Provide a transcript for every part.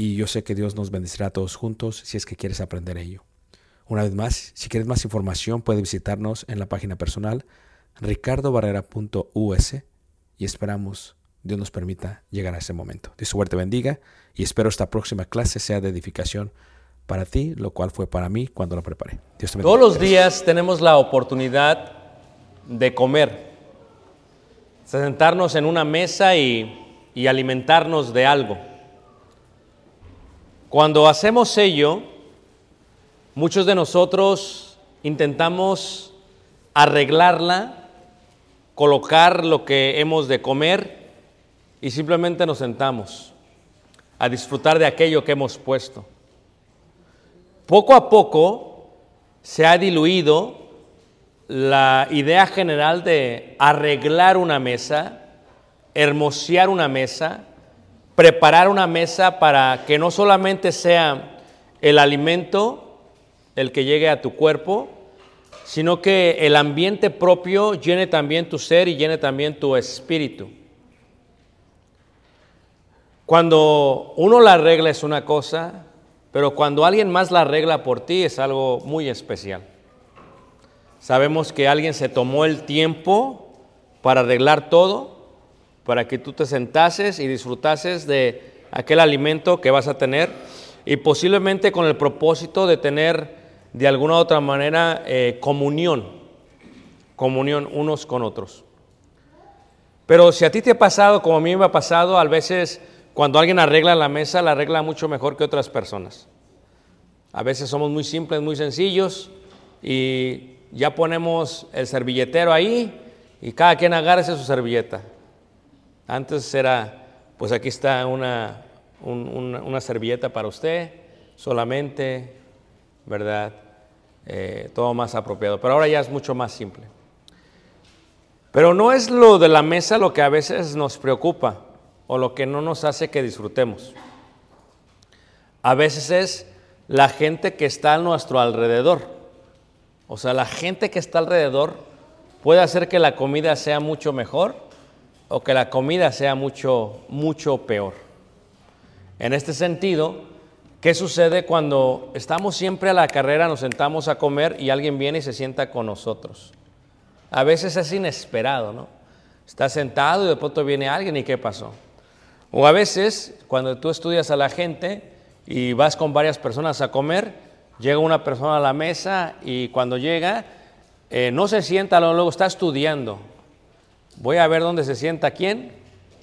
y yo sé que Dios nos bendecirá a todos juntos si es que quieres aprender ello. Una vez más, si quieres más información, puedes visitarnos en la página personal ricardobarrera.us y esperamos Dios nos permita llegar a ese momento. Dios suerte bendiga y espero esta próxima clase sea de edificación para ti, lo cual fue para mí cuando la preparé. Dios te bendiga. Todos los días tenemos la oportunidad de comer, sentarnos en una mesa y alimentarnos de algo. Cuando hacemos ello, muchos de nosotros intentamos arreglarla, colocar lo que hemos de comer y simplemente nos sentamos a disfrutar de aquello que hemos puesto. Poco a poco se ha diluido la idea general de arreglar una mesa, hermosear una mesa, preparar una mesa para que no solamente sea el alimento el que llegue a tu cuerpo, sino que el ambiente propio llene también tu ser y llene también tu espíritu. Cuando uno la arregla es una cosa, pero cuando alguien más la arregla por ti es algo muy especial. Sabemos que alguien se tomó el tiempo para arreglar todo, para que tú te sentases y disfrutases de aquel alimento que vas a tener y posiblemente con el propósito de tener de alguna u otra manera eh, comunión, comunión unos con otros. Pero si a ti te ha pasado, como a mí me ha pasado, a veces cuando alguien arregla la mesa, la arregla mucho mejor que otras personas. A veces somos muy simples, muy sencillos y ya ponemos el servilletero ahí y cada quien agárrese su servilleta. Antes era, pues aquí está una, un- una, una servilleta para usted, solamente, ¿verdad? Eh, todo más apropiado. Pero ahora ya es mucho más simple. Pero no es lo de la mesa lo que a veces nos preocupa o lo que no nos hace que disfrutemos. A veces es la gente que está a nuestro alrededor. O sea, la gente que está alrededor puede hacer que la comida sea mucho mejor o que la comida sea mucho, mucho peor. En este sentido, ¿qué sucede cuando estamos siempre a la carrera, nos sentamos a comer y alguien viene y se sienta con nosotros? A veces es inesperado, ¿no? Estás sentado y de pronto viene alguien y ¿qué pasó? O a veces, cuando tú estudias a la gente y vas con varias personas a comer, llega una persona a la mesa y cuando llega, eh, no se sienta, luego, luego está estudiando. Voy a ver dónde se sienta quién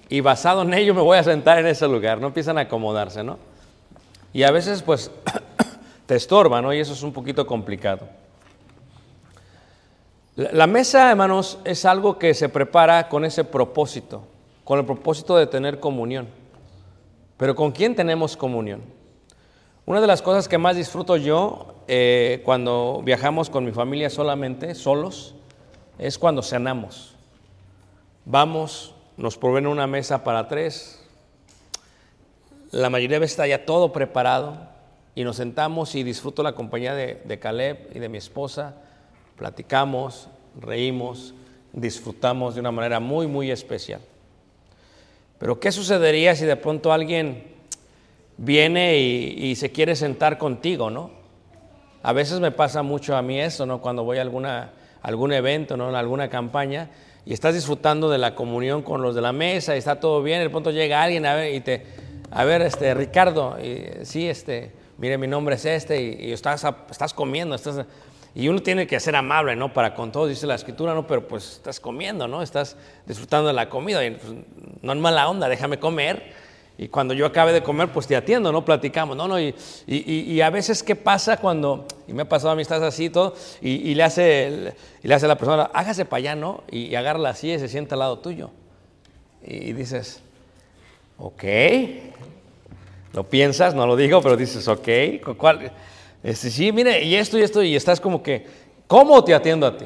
y basado en ello me voy a sentar en ese lugar. No empiezan a acomodarse, ¿no? Y a veces, pues, te estorba, ¿no? Y eso es un poquito complicado. La mesa, hermanos, es algo que se prepara con ese propósito, con el propósito de tener comunión. Pero ¿con quién tenemos comunión? Una de las cosas que más disfruto yo eh, cuando viajamos con mi familia solamente, solos, es cuando cenamos. Vamos, nos proveen una mesa para tres. La mayoría de veces está ya todo preparado y nos sentamos y disfruto la compañía de, de Caleb y de mi esposa. Platicamos, reímos, disfrutamos de una manera muy, muy especial. Pero ¿qué sucedería si de pronto alguien viene y, se quiere sentar contigo, no? A veces me pasa mucho a mí eso, ¿no? Cuando voy a alguna, algún evento, ¿no? En alguna campaña y estás disfrutando de la comunión con los de la mesa y está todo bien, de pronto llega alguien a ver y te, a ver, este, Ricardo, y, sí, este, mire, mi nombre es este y, y estás, estás comiendo, estás, y uno tiene que ser amable, ¿no? Para con todos, dice la escritura, ¿no? Pero pues estás comiendo, ¿no? Estás disfrutando de la comida pues, no es mala onda, déjame comer. Y cuando yo acabe de comer, pues te atiendo, ¿no? Platicamos, ¿no? no y, y- y- a veces, ¿qué pasa cuando, y me ha pasado a mí, estás así y todo, y, y le hace, el- y le hace la persona, hágase para allá, ¿no? Y, y agarra la silla y se sienta al lado tuyo. Y, dices, ok, lo piensas, no lo digo, pero dices, ok, ¿cu- ¿cuál? Este, sí, mire, y esto y esto, y estás como que, ¿cómo te atiendo a ti?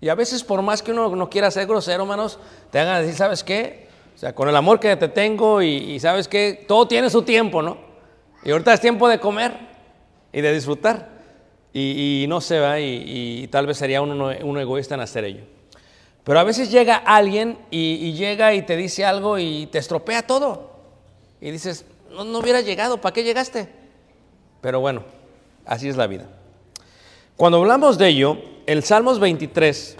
Y a veces, por más que uno no quiera ser grosero, hermanos, te hagan decir, ¿sabes qué? O sea, con el amor que te tengo y, ¿sabes qué? Todo tiene su tiempo, ¿no? Y ahorita es tiempo de comer y de disfrutar. Y, no se va, y, tal vez sería uno, egoísta en hacer ello. Pero a veces llega alguien y, llega y te dice algo y te estropea todo. Y dices, no, no hubiera llegado, ¿para qué llegaste? Pero bueno, así es la vida. Cuando hablamos de ello, el Salmos 23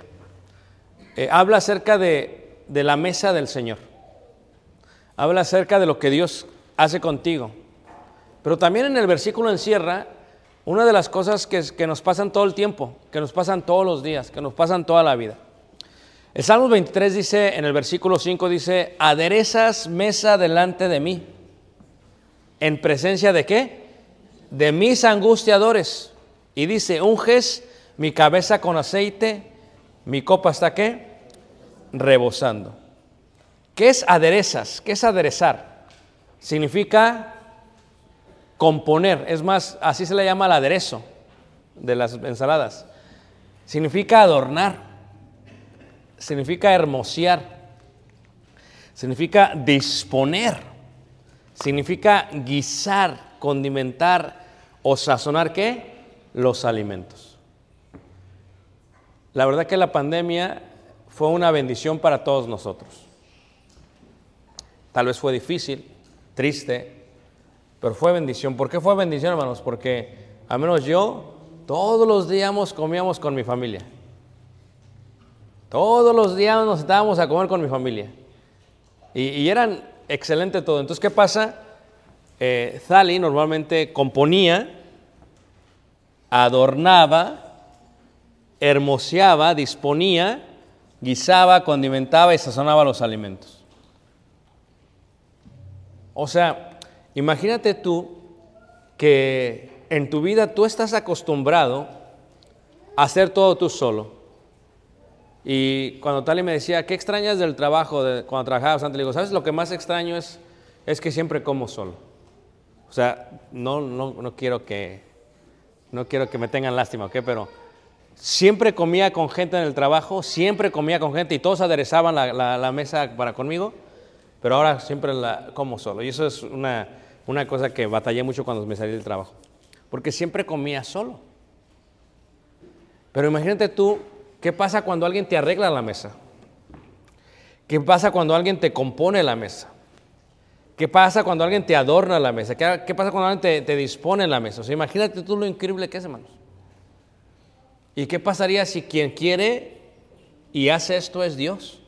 eh, habla acerca de la mesa del Señor. Habla acerca de lo que Dios hace contigo. Pero también en el versículo encierra una de las cosas que, nos pasan todo el tiempo, que nos pasan todos los días, que nos pasan toda la vida. El Salmo 23 dice, en el versículo 5 dice, aderezas mesa delante de mí. ¿En presencia de qué? De mis angustiadores. Y dice, unges mi cabeza con aceite, mi copa está qué? Rebosando. ¿Qué es aderezas? ¿Qué es aderezar? Significa componer. Es más, así se le llama el aderezo de las ensaladas. Significa adornar significa hermosear, significa disponer, significa guisar, condimentar o sazonar qué? Los alimentos. La verdad que la pandemia fue una bendición para todos nosotros. Tal vez fue difícil, triste, pero fue bendición. ¿Por qué fue bendición, hermanos? Porque al menos yo todos los días comíamos con mi familia. Todos los días nos sentábamos a comer con mi familia. Y, eran excelente todo. Entonces, ¿qué pasa? eh, Thali normalmente componía, adornaba, hermoseaba, disponía, guisaba, condimentaba y sazonaba los alimentos. O sea, imagínate tú que en tu vida tú estás acostumbrado a hacer todo tú solo. Y cuando Tali me decía, ¿qué extrañas del trabajo de, cuando trabajabas antes? Le digo, ¿sabes lo que más extraño es, es que siempre como solo? O sea, no, no, no, quiero que, no quiero que me tengan lástima, ¿ok? Pero siempre comía con gente en el trabajo, siempre comía con gente y todos aderezaban la, la, la mesa para conmigo, pero ahora siempre la como solo. Y eso es una, una cosa que batallé mucho cuando me salí del trabajo, porque siempre comía solo. Pero imagínate tú ¿Qué pasa cuando alguien te arregla la mesa? ¿Qué pasa cuando alguien te compone la mesa? ¿Qué pasa cuando alguien te adorna la mesa? ¿Qué, pasa cuando alguien te, te, dispone la mesa? O sea, imagínate tú lo increíble que es, hermanos. ¿Y qué pasaría si quien quiere y hace esto es Dios?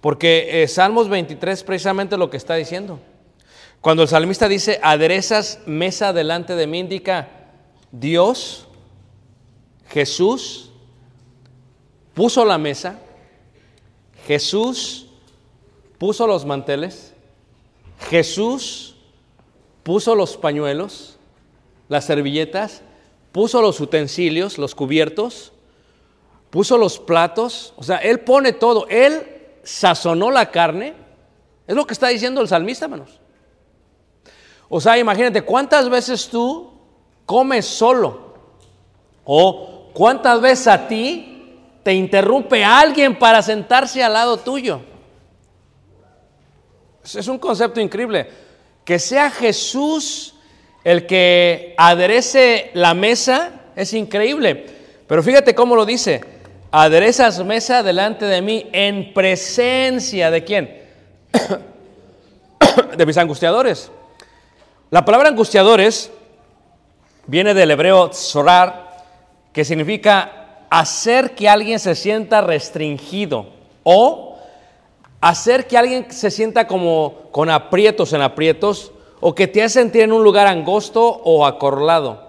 Porque eh, Salmos 23 precisamente lo que está diciendo. Cuando el salmista dice, aderezas mesa delante de mí, indica Dios Jesús puso la mesa, Jesús puso los manteles, Jesús puso los pañuelos, las servilletas, puso los utensilios, los cubiertos, puso los platos, o sea, Él pone todo, Él sazonó la carne, es lo que está diciendo el salmista, hermanos. O sea, imagínate, ¿cuántas veces tú comes solo? O ¿Cuántas veces a ti te interrumpe alguien para sentarse al lado tuyo? Es un concepto increíble. Que sea Jesús el que aderece la mesa es increíble. Pero fíjate cómo lo dice. Aderezas mesa delante de mí en presencia de quién? de mis angustiadores. La palabra angustiadores viene del hebreo zorar, que significa hacer que alguien se sienta restringido o hacer que alguien se sienta como con aprietos en aprietos o que te hace sentir en un lugar angosto o acorralado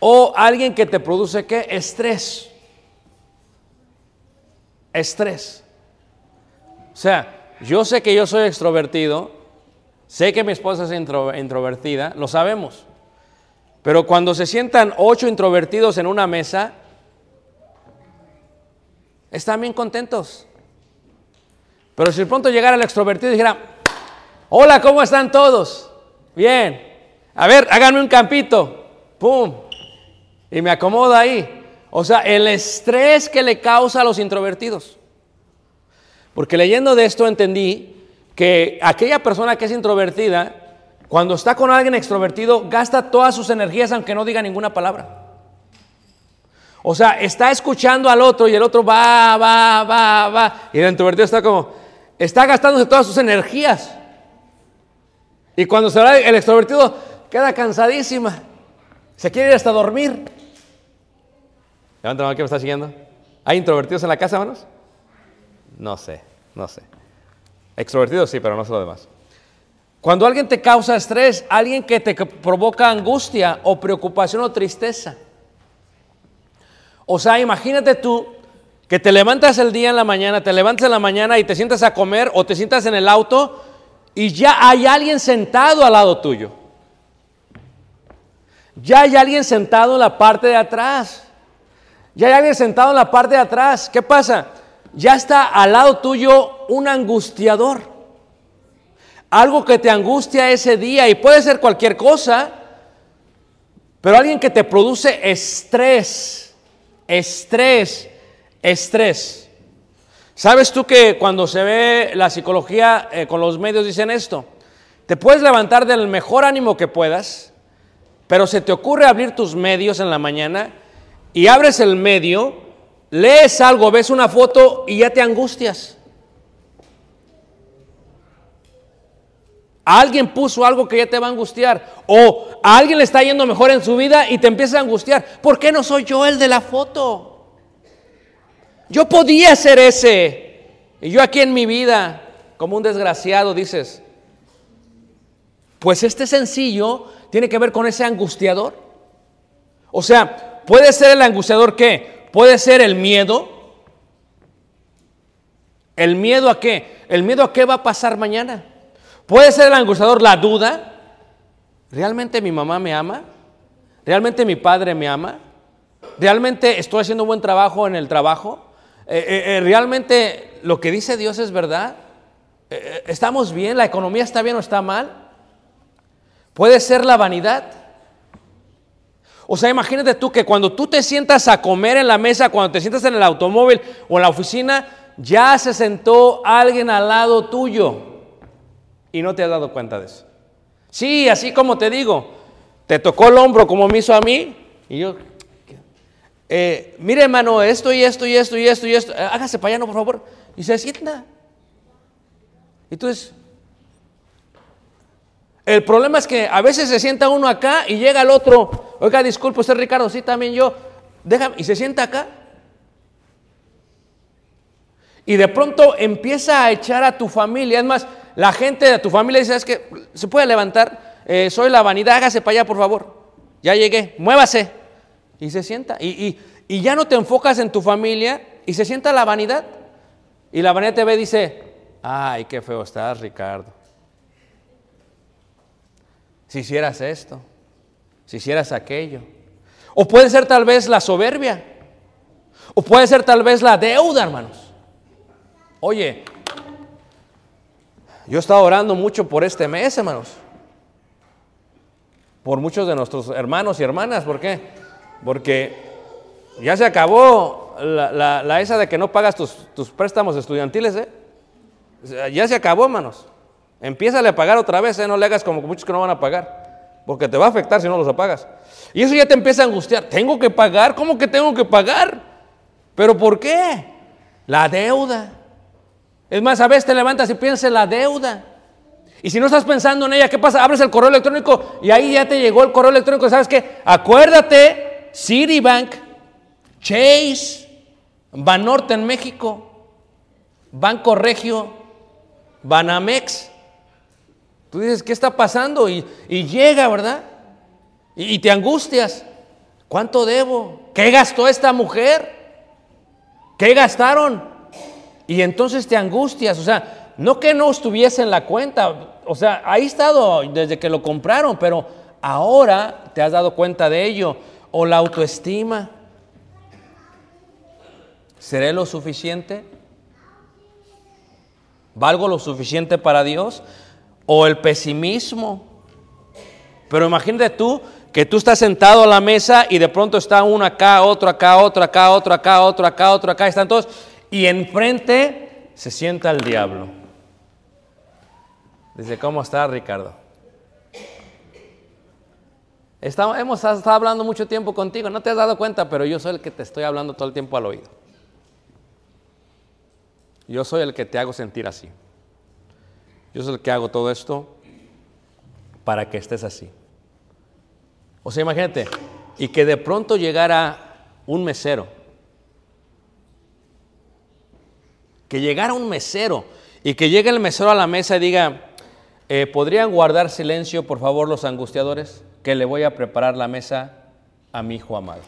o alguien que te produce qué estrés estrés o sea yo sé que yo soy extrovertido sé que mi esposa es introvertida lo sabemos pero cuando se sientan ocho introvertidos en una mesa, están bien contentos. Pero si de pronto llegara el extrovertido y dijera, hola, ¿cómo están todos? Bien. A ver, háganme un campito. ¡Pum! Y me acomodo ahí. O sea, el estrés que le causa a los introvertidos. Porque leyendo de esto entendí que aquella persona que es introvertida cuando está con alguien extrovertido, gasta todas sus energías aunque no diga ninguna palabra. O sea, está escuchando al otro y el otro va, va, va, va. Y el introvertido está como, está gastándose todas sus energías. Y cuando se va el extrovertido, queda cansadísima. Se quiere ir hasta dormir. Levanta la mano que me está siguiendo. ¿Hay introvertidos en la casa, hermanos? No sé, no sé. Extrovertidos sí, pero no sé lo demás. Cuando alguien te causa estrés, alguien que te provoca angustia o preocupación o tristeza. O sea, imagínate tú que te levantas el día en la mañana, te levantas en la mañana y te sientas a comer o te sientas en el auto y ya hay alguien sentado al lado tuyo. Ya hay alguien sentado en la parte de atrás. Ya hay alguien sentado en la parte de atrás. ¿Qué pasa? Ya está al lado tuyo un angustiador algo que te angustia ese día y puede ser cualquier cosa, pero alguien que te produce estrés, estrés, estrés. ¿Sabes tú que cuando se ve la psicología eh, con los medios dicen esto? Te puedes levantar del mejor ánimo que puedas, pero se te ocurre abrir tus medios en la mañana y abres el medio, lees algo, ves una foto y ya te angustias. Alguien puso algo que ya te va a angustiar. O a alguien le está yendo mejor en su vida y te empieza a angustiar. ¿Por qué no soy yo el de la foto? Yo podía ser ese. Y yo aquí en mi vida, como un desgraciado, dices. Pues este sencillo tiene que ver con ese angustiador. O sea, puede ser el angustiador qué? Puede ser el miedo. ¿El miedo a qué? El miedo a qué va a pasar mañana. Puede ser el angustiador la duda. ¿Realmente mi mamá me ama? ¿Realmente mi padre me ama? ¿Realmente estoy haciendo buen trabajo en el trabajo? Eh, eh, eh, ¿Realmente lo que dice Dios es verdad? ¿Estamos bien? ¿La economía está bien o está mal? Puede ser la vanidad. O sea, imagínate tú que cuando tú te sientas a comer en la mesa, cuando te sientas en el automóvil o en la oficina, ya se sentó alguien al lado tuyo y no te has dado cuenta de eso. Sí, así como te digo, te tocó el hombro como me hizo a mí y yo, eh, mire hermano, esto y esto y esto y esto y esto, eh, hágase para allá, no, por favor. Y se sienta. Entonces, el problema es que a veces se sienta uno acá y llega el otro. Oiga, disculpe usted, Ricardo, sí, también yo. Déjame, y se sienta acá. Y de pronto empieza a echar a tu familia. Es más, la gente de tu familia dice, es que se puede levantar. Eh, soy la vanidad, hágase para allá, por favor. Ya llegué, muévase. Y se sienta. Y, y- y ya no te enfocas en tu familia y se sienta la vanidad. Y la vanidad te ve y dice, ay, qué feo estás, Ricardo. Si hicieras esto, si hicieras aquello. O puede ser tal vez la soberbia. O puede ser tal vez la deuda, hermanos. Oye, yo he estado orando mucho por este mes, hermanos. Por muchos de nuestros hermanos y hermanas. ¿Por qué? Porque ya se acabó la, esa de que no pagas tus, tus préstamos estudiantiles, ¿eh? Ya se acabó, hermanos. Empiézale a pagar otra vez, ¿eh? no le hagas como muchos que no van a pagar, porque te va a afectar si no los apagas. Y eso ya te empieza a angustiar. ¿Tengo que pagar? ¿Cómo que tengo que pagar? ¿Pero por qué? La deuda. Es más, a veces te levantas y piensas en la deuda. Y si no estás pensando en ella, ¿qué pasa? Abres el correo electrónico y ahí ya te llegó el correo electrónico. ¿Sabes qué? Acuérdate, Citibank, Chase, Banorte en México, Banco Regio, Banamex. Tú dices, ¿qué está pasando? Y, llega, ¿verdad? Y, y te angustias. ¿Cuánto debo? ¿Qué gastó esta mujer? ¿Qué gastaron? Y entonces te angustias. O sea, no que no estuviese en la cuenta. O sea, ahí estado desde que lo compraron, pero ahora te has dado cuenta de ello. O la autoestima. ¿Seré lo suficiente? ¿Valgo lo suficiente para Dios? ¿O el pesimismo? Pero imagínate tú que tú estás sentado a la mesa y de pronto está uno acá, otro acá, otro acá, otro acá, otro acá, otro acá, están todos, y enfrente se sienta el diablo. Dice, ¿cómo está Ricardo? Estamos, hemos estado hablando mucho tiempo contigo, no te has dado cuenta, pero yo soy el que te estoy hablando todo el tiempo al oído. Yo soy el que te hago sentir así. Yo soy el que hago todo esto para que estés así. O sea, imagínate, y que de pronto llegara un mesero, que llegara un mesero y que llegue el mesero a la mesa y diga, eh, ¿podrían guardar silencio, por favor, los angustiadores? Que le voy a preparar la mesa a mi hijo amado.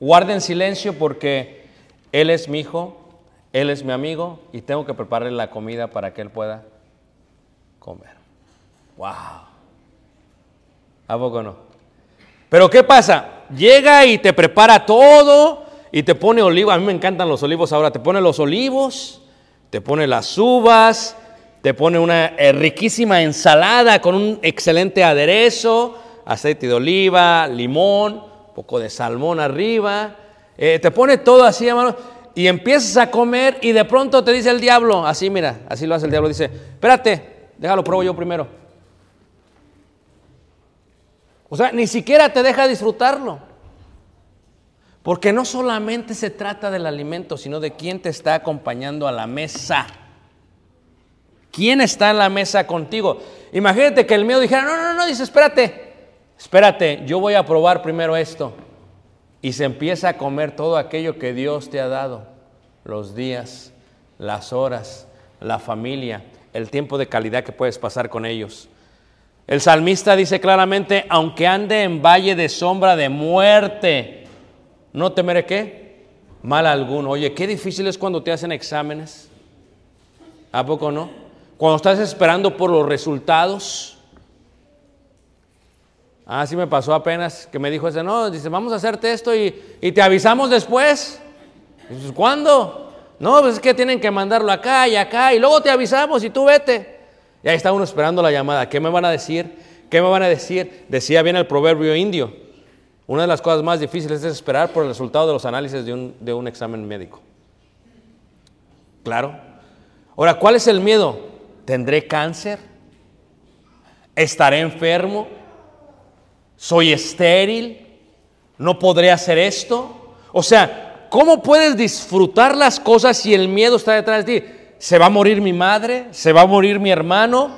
Guarden silencio porque él es mi hijo, él es mi amigo y tengo que prepararle la comida para que él pueda comer. ¡Wow! ¿A poco no? Pero ¿qué pasa? Llega y te prepara todo y te pone olivos. A mí me encantan los olivos ahora. Te pone los olivos, te pone las uvas, te pone una eh, riquísima ensalada con un excelente aderezo, aceite de oliva, limón, poco de salmón arriba. Eh, te pone todo así, hermano. Y empiezas a comer y de pronto te dice el diablo, así mira, así lo hace el diablo, dice, espérate, déjalo, pruebo yo primero. O sea, ni siquiera te deja disfrutarlo. Porque no solamente se trata del alimento, sino de quién te está acompañando a la mesa. ¿Quién está en la mesa contigo? Imagínate que el miedo dijera, no, no, no, dice, espérate, espérate, yo voy a probar primero esto. Y se empieza a comer todo aquello que Dios te ha dado, los días, las horas, la familia, el tiempo de calidad que puedes pasar con ellos. El salmista dice claramente, aunque ande en valle de sombra de muerte, no temeré qué? Mal alguno. Oye, qué difícil es cuando te hacen exámenes. ¿A poco no? Cuando estás esperando por los resultados. Ah, sí me pasó apenas que me dijo ese, no, dice, vamos a hacerte esto y, y te avisamos después. ¿cuándo? No, pues es que tienen que mandarlo acá y acá y luego te avisamos y tú vete. Y ahí está uno esperando la llamada. ¿Qué me van a decir? ¿Qué me van a decir? Decía bien el proverbio indio. Una de las cosas más difíciles es esperar por el resultado de los análisis de un, de un examen médico. Claro. Ahora, ¿cuál es el miedo? ¿Tendré cáncer? ¿Estaré enfermo? ¿Soy estéril? ¿No podré hacer esto? O sea, ¿cómo puedes disfrutar las cosas si el miedo está detrás de ti? ¿Se va a morir mi madre? ¿Se va a morir mi hermano?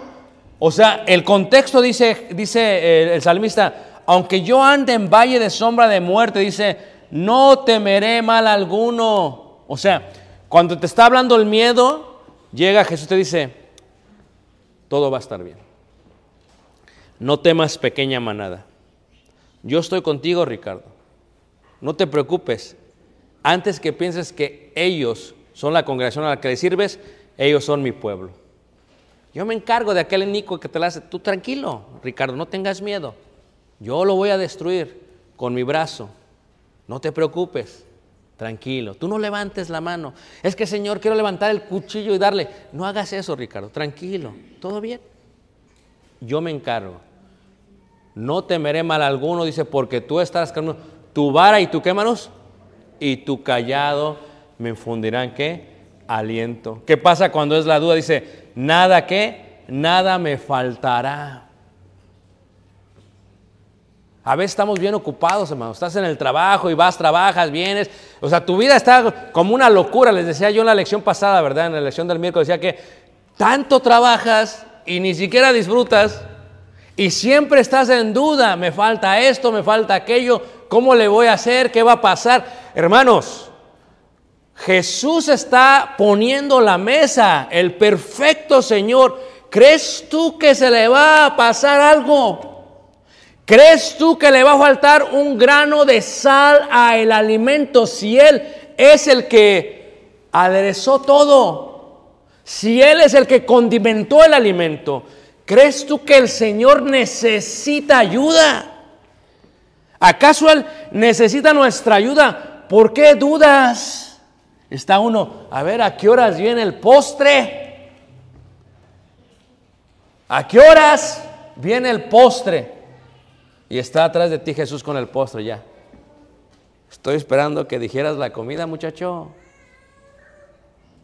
O sea, el contexto dice, dice eh, el salmista, aunque yo ande en valle de sombra de muerte, dice, no temeré mal alguno. O sea, cuando te está hablando el miedo, llega Jesús y te dice, todo va a estar bien. No temas pequeña manada. Yo estoy contigo, Ricardo. No te preocupes. Antes que pienses que ellos son la congregación a la que le sirves, ellos son mi pueblo. Yo me encargo de aquel enico que te la hace. Tú tranquilo, Ricardo, no tengas miedo. Yo lo voy a destruir con mi brazo. No te preocupes. Tranquilo, tú no levantes la mano. Es que, Señor, quiero levantar el cuchillo y darle. No hagas eso, Ricardo. Tranquilo, todo bien. Yo me encargo. No temeré mal alguno, dice, porque tú estás con tu vara y tu qué manos y tu callado me infundirán qué aliento. ¿Qué pasa cuando es la duda? Dice, nada que, nada me faltará. A veces estamos bien ocupados, hermano. Estás en el trabajo y vas, trabajas, vienes. O sea, tu vida está como una locura. Les decía yo en la lección pasada, ¿verdad? En la lección del miércoles decía que tanto trabajas y ni siquiera disfrutas. Y siempre estás en duda. Me falta esto, me falta aquello. ¿Cómo le voy a hacer? ¿Qué va a pasar? Hermanos, Jesús está poniendo la mesa. El perfecto Señor. ¿Crees tú que se le va a pasar algo? ¿Crees tú que le va a faltar un grano de sal a el alimento si Él es el que aderezó todo? Si Él es el que condimentó el alimento, ¿crees tú que el Señor necesita ayuda? ¿Acaso Él necesita nuestra ayuda? ¿Por qué dudas? Está uno, a ver, ¿a qué horas viene el postre? ¿A qué horas viene el postre? Y está atrás de ti Jesús con el postre ya. Estoy esperando que dijeras la comida, muchacho.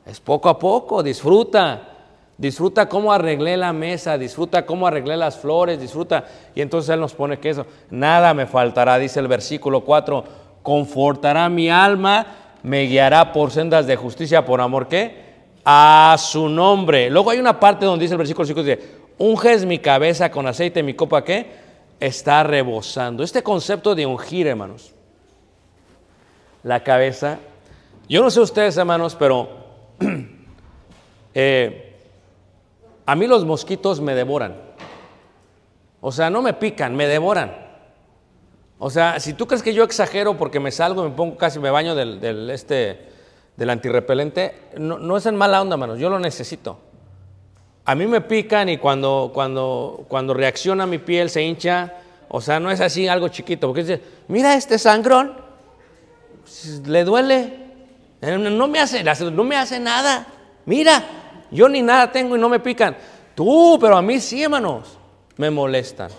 Es poco a poco, disfruta. Disfruta cómo arreglé la mesa, disfruta cómo arreglé las flores, disfruta. Y entonces Él nos pone que eso, nada me faltará, dice el versículo 4, confortará mi alma, me guiará por sendas de justicia, por amor, ¿qué? A su nombre. Luego hay una parte donde dice el versículo 5, dice, unges mi cabeza con aceite, mi copa, ¿qué? está rebosando. Este concepto de ungir, hermanos, la cabeza, yo no sé ustedes, hermanos, pero eh, a mí los mosquitos me devoran. O sea, no me pican, me devoran. O sea, si tú crees que yo exagero porque me salgo, me pongo casi, me baño del, del este, del antirrepelente, no, no es en mala onda, hermanos, yo lo necesito. A mí me pican y cuando, cuando, cuando reacciona mi piel se hincha, o sea, no es así algo chiquito, porque dice, mira este sangrón, le duele, no me hace, no me hace nada, mira, yo ni nada tengo y no me pican. Tú, pero a mí sí, hermanos, me molestan.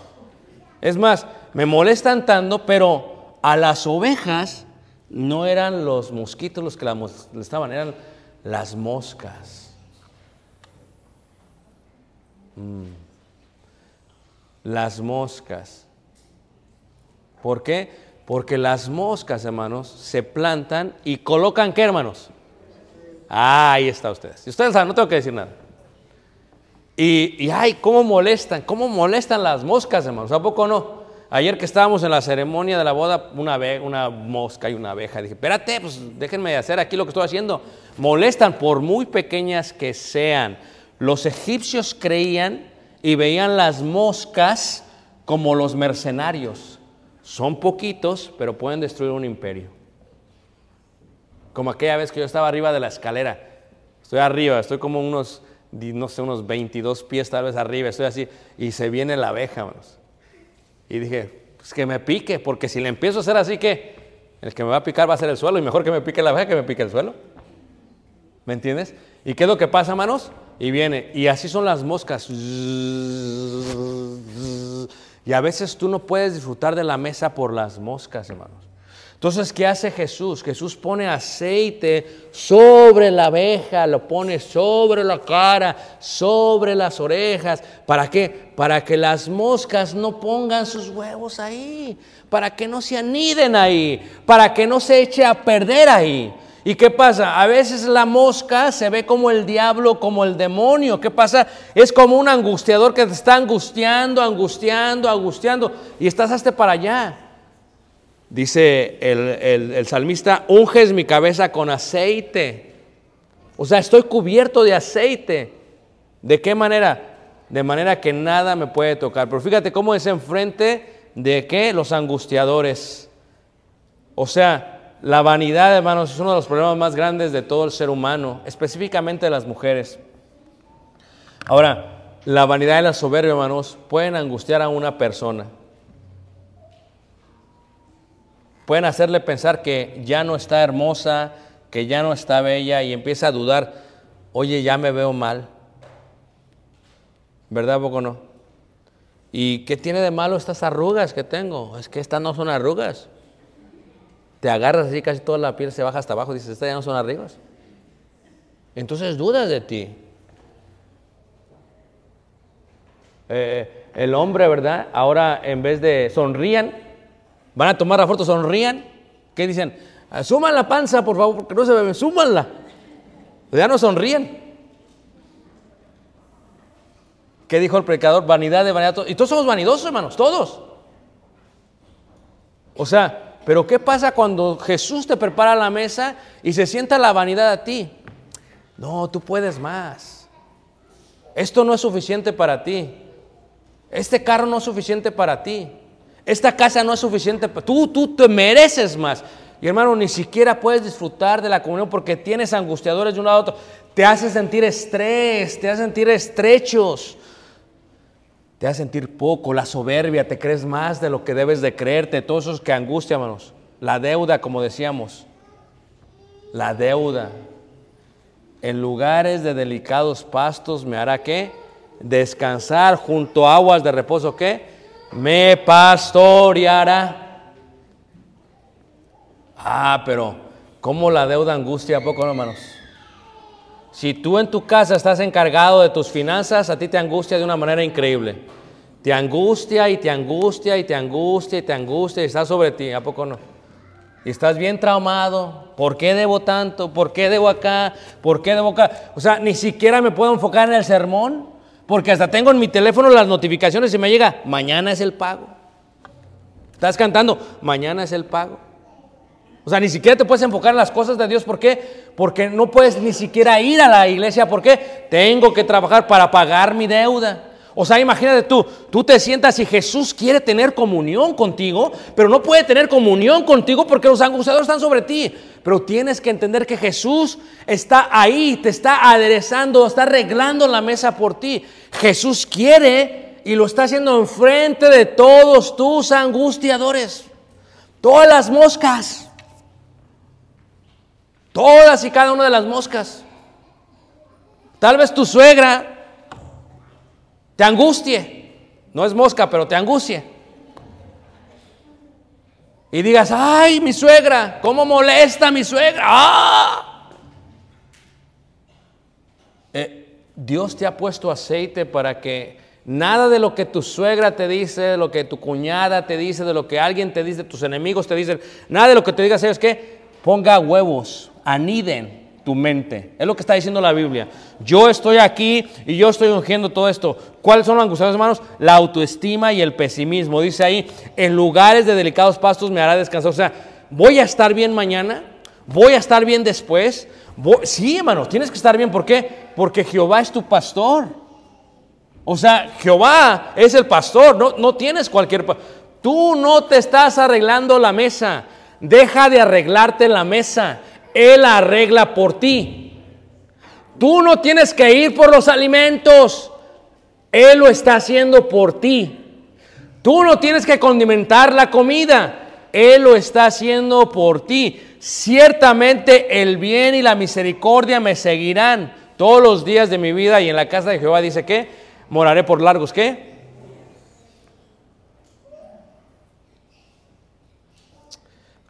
Es más, me molestan tanto, pero a las ovejas no eran los mosquitos los que la molestaban, eran las moscas. Mm. Las moscas. ¿Por qué? Porque las moscas, hermanos, se plantan y colocan qué, hermanos? Ah, ahí está ustedes. Y ustedes saben, no tengo que decir nada. Y, y, ay, cómo molestan, cómo molestan las moscas, hermanos. ¿A poco no? Ayer que estábamos en la ceremonia de la boda, una, una mosca y una abeja. Dije, espérate, pues déjenme hacer aquí lo que estoy haciendo. Molestan por muy pequeñas que sean Los egipcios creían y veían las moscas como los mercenarios. Son poquitos, pero pueden destruir un imperio. Como aquella vez que yo estaba arriba de la escalera. Estoy arriba, estoy como unos, no sé, unos 22 pies tal vez arriba, estoy así, y se viene la abeja, hermanos. Y dije, pues que me pique, porque si le empiezo a hacer así, que el que me va a picar va a ser el suelo, y mejor que me pique la abeja que me pique el suelo. ¿Me entiendes? ¿Y qué es lo que pasa, hermanos? Y viene, y así son las moscas. Y a veces tú no puedes disfrutar de la mesa por las moscas, hermanos. Entonces, ¿qué hace Jesús? Jesús pone aceite sobre la abeja, lo pone sobre la cara, sobre las orejas. ¿Para qué? Para que las moscas no pongan sus huevos ahí, para que no se aniden ahí, para que no se eche a perder ahí. ¿Y qué pasa? A veces la mosca se ve como el diablo, como el demonio. ¿Qué pasa? Es como un angustiador que te está angustiando, angustiando, angustiando. Y estás hasta para allá. Dice el, el- salmista, unges mi cabeza con aceite. O sea, estoy cubierto de aceite. ¿De qué manera? De manera que nada me puede tocar. Pero fíjate cómo es enfrente de qué? Los angustiadores. O sea, la vanidad, hermanos, es uno de los problemas más grandes de todo el ser humano, específicamente de las mujeres. Ahora, la vanidad y la soberbia, hermanos, pueden angustiar a una persona. Pueden hacerle pensar que ya no está hermosa, que ya no está bella y empieza a dudar, oye, ya me veo mal. ¿Verdad, ¿A poco no? ¿Y qué tiene de malo estas arrugas que tengo? Es que estas no son arrugas. Te agarras así, casi toda la piel se baja hasta abajo, dices, estas ya no son arrugas. Entonces dudas de ti. Eh, el hombre, ¿verdad? Ahora en vez de sonrían, van a tomar la foto, sonrían. ¿Qué dicen? "Ah, Suman la panza, por favor, porque no se ve, súmanla. Ya no sonríen. ¿Qué dijo el predicador? Vanidad de vanidad. Y todos somos vanidosos, hermanos, todos. O sea, pero ¿qué pasa cuando Jesús te prepara la mesa y se sienta la vanidad a ti? No, tú puedes más. Esto no es suficiente para ti. Este carro no es suficiente para ti. Esta casa no es suficiente para tú. Tú te mereces más. Y hermano, ni siquiera puedes disfrutar de la comunión porque tienes angustiadores de un lado a otro. Te hace sentir estrés, te hace sentir estrechos. Te hace sentir poco, la soberbia, te crees más de lo que debes de creerte, todos esos que angustia, hermanos. La deuda, como decíamos. La deuda. En lugares de delicados pastos me hará qué? Descansar junto a aguas de reposo, ¿qué? Me pastoreará. Ah, pero ¿cómo la deuda angustia a poco, no, hermanos? Si tú en tu casa estás encargado de tus finanzas, a ti te angustia de una manera increíble. Te angustia y te angustia y te angustia y te angustia y está sobre ti, ¿a poco no? Y estás bien traumado. ¿Por qué debo tanto? ¿Por qué debo acá? ¿Por qué debo acá? O sea, ni siquiera me puedo enfocar en el sermón, porque hasta tengo en mi teléfono las notificaciones y me llega, mañana es el pago. Estás cantando, mañana es el pago. O sea, ni siquiera te puedes enfocar en las cosas de Dios. ¿Por qué? Porque no puedes ni siquiera ir a la iglesia. ¿Por qué? Tengo que trabajar para pagar mi deuda. O sea, imagínate tú, tú te sientas y Jesús quiere tener comunión contigo, pero no puede tener comunión contigo porque los angustiadores están sobre ti. Pero tienes que entender que Jesús está ahí, te está aderezando, está arreglando la mesa por ti. Jesús quiere y lo está haciendo enfrente de todos tus angustiadores. Todas las moscas. Todas y cada una de las moscas. Tal vez tu suegra te angustie. No es mosca, pero te angustie. Y digas, ay, mi suegra, ¿cómo molesta mi suegra? ¡Ah! Eh, Dios te ha puesto aceite para que nada de lo que tu suegra te dice, de lo que tu cuñada te dice, de lo que alguien te dice, tus enemigos te dicen, nada de lo que te digas es que ponga huevos, aniden tu mente. Es lo que está diciendo la Biblia. Yo estoy aquí y yo estoy ungiendo todo esto. ¿Cuáles son los angustiados, hermanos? La autoestima y el pesimismo. Dice ahí, en lugares de delicados pastos me hará descansar. O sea, voy a estar bien mañana, voy a estar bien después. Sí, hermanos, tienes que estar bien. ¿Por qué? Porque Jehová es tu pastor. O sea, Jehová es el pastor, no, no tienes cualquier... Tú no te estás arreglando la mesa. Deja de arreglarte la mesa. Él la arregla por ti. Tú no tienes que ir por los alimentos. Él lo está haciendo por ti. Tú no tienes que condimentar la comida. Él lo está haciendo por ti. Ciertamente el bien y la misericordia me seguirán todos los días de mi vida y en la casa de Jehová dice que moraré por largos, ¿qué?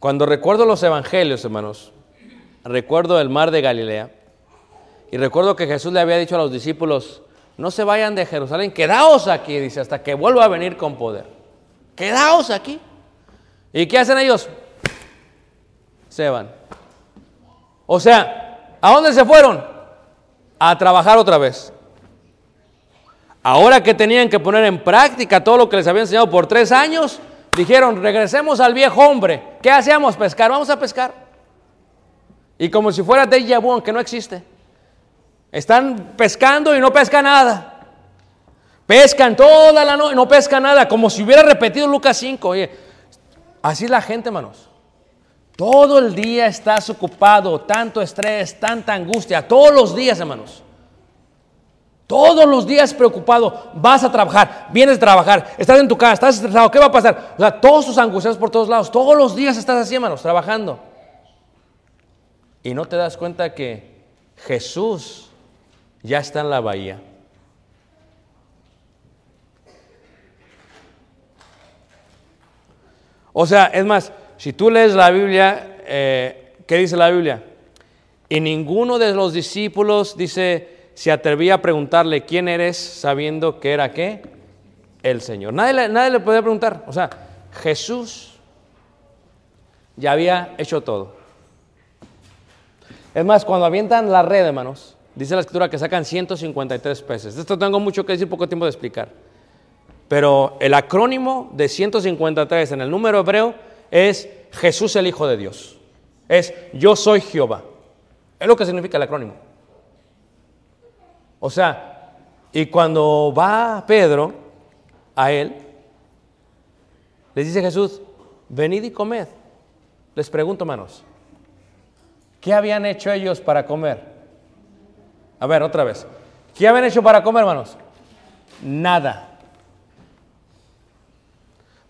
Cuando recuerdo los evangelios, hermanos, recuerdo el mar de Galilea y recuerdo que Jesús le había dicho a los discípulos, no se vayan de Jerusalén, quedaos aquí, dice, hasta que vuelva a venir con poder. Quedaos aquí. ¿Y qué hacen ellos? Se van. O sea, ¿a dónde se fueron? A trabajar otra vez. Ahora que tenían que poner en práctica todo lo que les había enseñado por tres años, dijeron, regresemos al viejo hombre. ¿Qué hacíamos? Pescar. Vamos a pescar. Y como si fuera déjà vu, que no existe. Están pescando y no pesca nada. Pescan toda la noche, no pesca nada, como si hubiera repetido Lucas 5. Oye, así la gente, hermanos. Todo el día estás ocupado, tanto estrés, tanta angustia, todos los días, hermanos. Todos los días preocupado, vas a trabajar, vienes a trabajar, estás en tu casa, estás estresado, ¿qué va a pasar? O sea, todos tus angustias por todos lados, todos los días estás así, hermanos, trabajando. Y no te das cuenta que Jesús ya está en la bahía. O sea, es más, si tú lees la Biblia, eh, ¿qué dice la Biblia? Y ninguno de los discípulos, dice, se atrevía a preguntarle, ¿quién eres? Sabiendo que era qué? El Señor. Nadie nadie le podía preguntar. O sea, Jesús ya había hecho todo. Es más, cuando avientan la red, hermanos, dice la escritura que sacan 153 peces. Esto tengo mucho que decir, poco tiempo de explicar. Pero el acrónimo de 153 en el número hebreo es Jesús el Hijo de Dios. Es yo soy Jehová. Es lo que significa el acrónimo. O sea, y cuando va Pedro a él, les dice Jesús, venid y comed. Les pregunto, hermanos, ¿qué habían hecho ellos para comer? A ver, otra vez. ¿Qué habían hecho para comer, hermanos? Nada.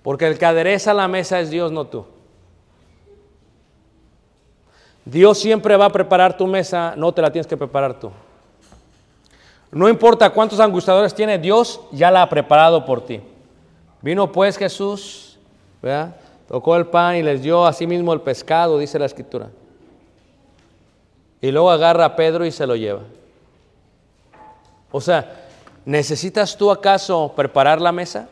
Porque el que adereza la mesa es Dios, no tú. Dios siempre va a preparar tu mesa, no te la tienes que preparar tú. No importa cuántos angustiadores tiene, Dios ya la ha preparado por ti. Vino pues Jesús, ¿verdad? tocó el pan y les dio a sí mismo el pescado, dice la escritura. Y luego agarra a Pedro y se lo lleva. O sea, ¿necesitas tú acaso preparar la mesa?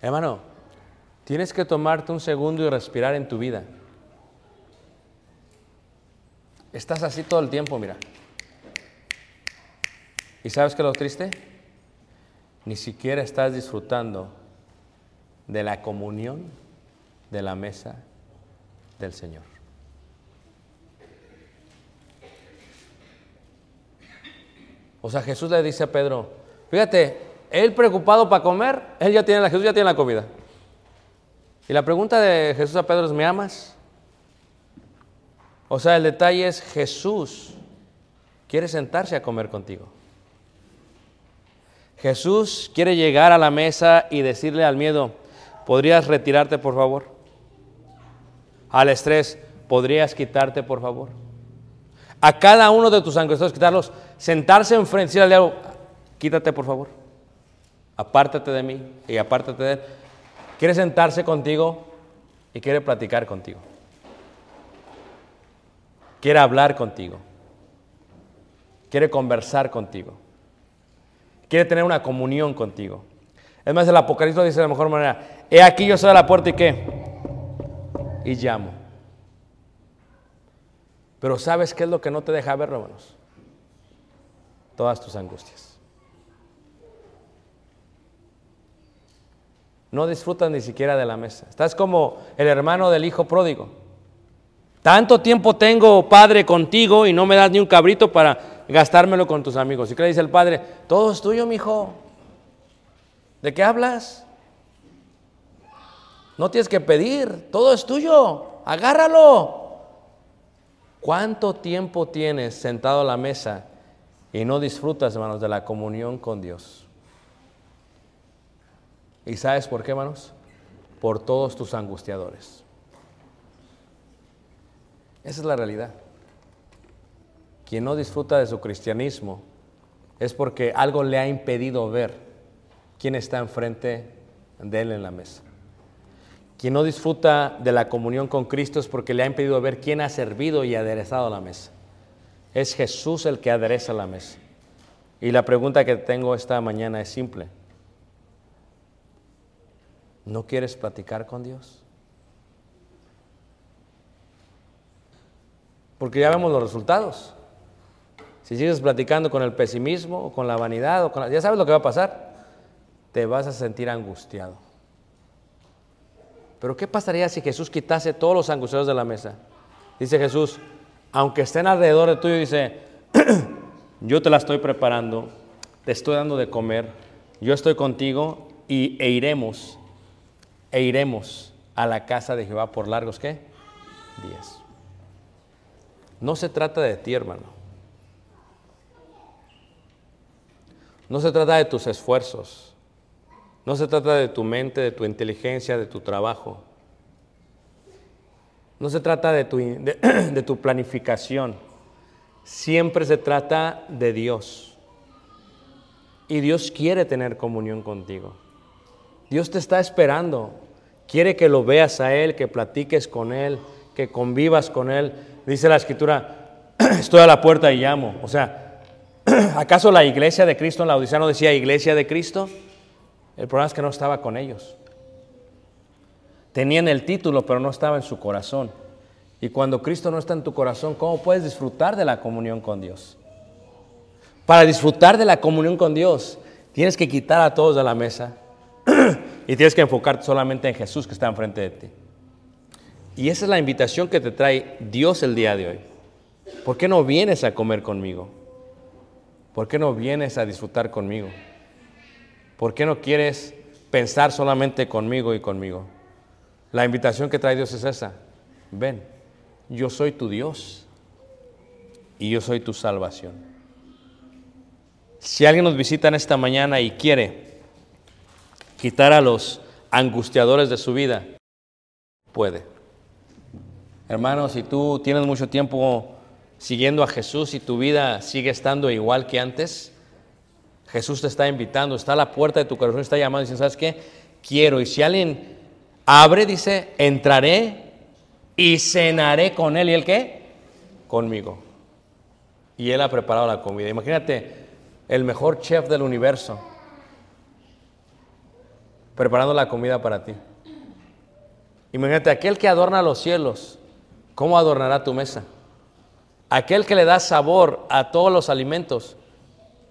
Hermano, tienes que tomarte un segundo y respirar en tu vida. Estás así todo el tiempo, mira. ¿Y sabes qué es lo triste? Ni siquiera estás disfrutando de la comunión de la mesa del Señor. O sea, Jesús le dice a Pedro, fíjate, él preocupado para comer, él ya tiene la, Jesús ya tiene la comida. Y la pregunta de Jesús a Pedro es, ¿me amas? O sea, el detalle es Jesús quiere sentarse a comer contigo. Jesús quiere llegar a la mesa y decirle al miedo, ¿podrías retirarte por favor? Al estrés, ¿podrías quitarte por favor? A cada uno de tus angustiados quitarlos, sentarse enfrente, al diablo, quítate por favor, apártate de mí y apártate de él. Quiere sentarse contigo y quiere platicar contigo. Quiere hablar contigo. Quiere conversar contigo. Quiere tener una comunión contigo. Es más, el Apocalipsis dice de la mejor manera. He aquí yo soy a la puerta y qué. Y llamo. Pero ¿sabes qué es lo que no te deja ver, hermanos? Todas tus angustias. No disfrutas ni siquiera de la mesa. Estás como el hermano del hijo pródigo. Tanto tiempo tengo, Padre, contigo y no me das ni un cabrito para gastármelo con tus amigos. ¿Y qué le dice el Padre? Todo es tuyo, mi hijo. ¿De qué hablas? No tienes que pedir, todo es tuyo, agárralo. ¿Cuánto tiempo tienes sentado a la mesa y no disfrutas, hermanos, de la comunión con Dios? ¿Y sabes por qué, hermanos? Por todos tus angustiadores. Esa es la realidad. Quien no disfruta de su cristianismo es porque algo le ha impedido ver quién está enfrente de él en la mesa. Quien no disfruta de la comunión con Cristo es porque le ha impedido ver quién ha servido y aderezado la mesa. Es Jesús el que adereza la mesa. Y la pregunta que tengo esta mañana es simple. ¿No quieres platicar con Dios? Porque ya vemos los resultados. Si sigues platicando con el pesimismo o con la vanidad, o con ya sabes lo que va a pasar. Te vas a sentir angustiado. Pero ¿qué pasaría si Jesús quitase todos los angustiados de la mesa? Dice Jesús, aunque estén alrededor de tuyo, dice, yo te la estoy preparando, te estoy dando de comer, yo estoy contigo y, e iremos, e iremos a la casa de Jehová por largos, ¿qué? Días. No se trata de ti, hermano. No se trata de tus esfuerzos. No se trata de tu mente, de tu inteligencia, de tu trabajo. No se trata de tu, de, tu planificación. Siempre se trata de Dios. Y Dios quiere tener comunión contigo. Dios te está esperando. Quiere que lo veas a Él, que platiques con Él, que convivas con Él. Dice la Escritura, estoy a la puerta y llamo. O sea, ¿acaso la iglesia de Cristo en la Odisea no decía iglesia de Cristo? El problema es que no estaba con ellos. Tenían el título, pero no estaba en su corazón. Y cuando Cristo no está en tu corazón, ¿cómo puedes disfrutar de la comunión con Dios? Para disfrutar de la comunión con Dios, tienes que quitar a todos de la mesa y tienes que enfocarte solamente en Jesús que está enfrente de ti. Y esa es la invitación que te trae Dios el día de hoy. ¿Por qué no vienes a comer conmigo? ¿Por qué no vienes a disfrutar conmigo? ¿Por qué no quieres pensar solamente conmigo y conmigo? La invitación que trae Dios es esa. Ven, yo soy tu Dios y yo soy tu salvación. Si alguien nos visita en esta mañana y quiere quitar a los angustiadores de su vida, puede. Hermano, si tú tienes mucho tiempo siguiendo a Jesús y tu vida sigue estando igual que antes, Jesús te está invitando, está a la puerta de tu corazón, está llamando dice, ¿sabes qué? Quiero. Y si alguien abre, dice, entraré y cenaré con él. ¿Y él qué? Conmigo. Y él ha preparado la comida. Imagínate el mejor chef del universo preparando la comida para ti. Imagínate aquel que adorna los cielos, ¿cómo adornará tu mesa? Aquel que le da sabor a todos los alimentos,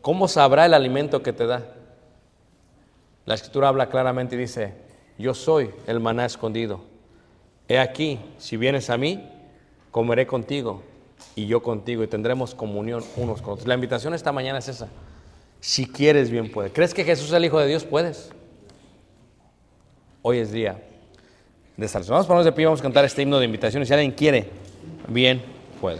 ¿cómo sabrá el alimento que te da? La escritura habla claramente y dice, yo soy el maná escondido. He aquí, si vienes a mí, comeré contigo y yo contigo y tendremos comunión unos con otros. La invitación esta mañana es esa. Si quieres, bien puedes. ¿Crees que Jesús es el Hijo de Dios? Puedes. Hoy es día de salvación. Vamos a ponernos de pie, vamos a cantar este himno de invitación. Y si alguien quiere, bien puede.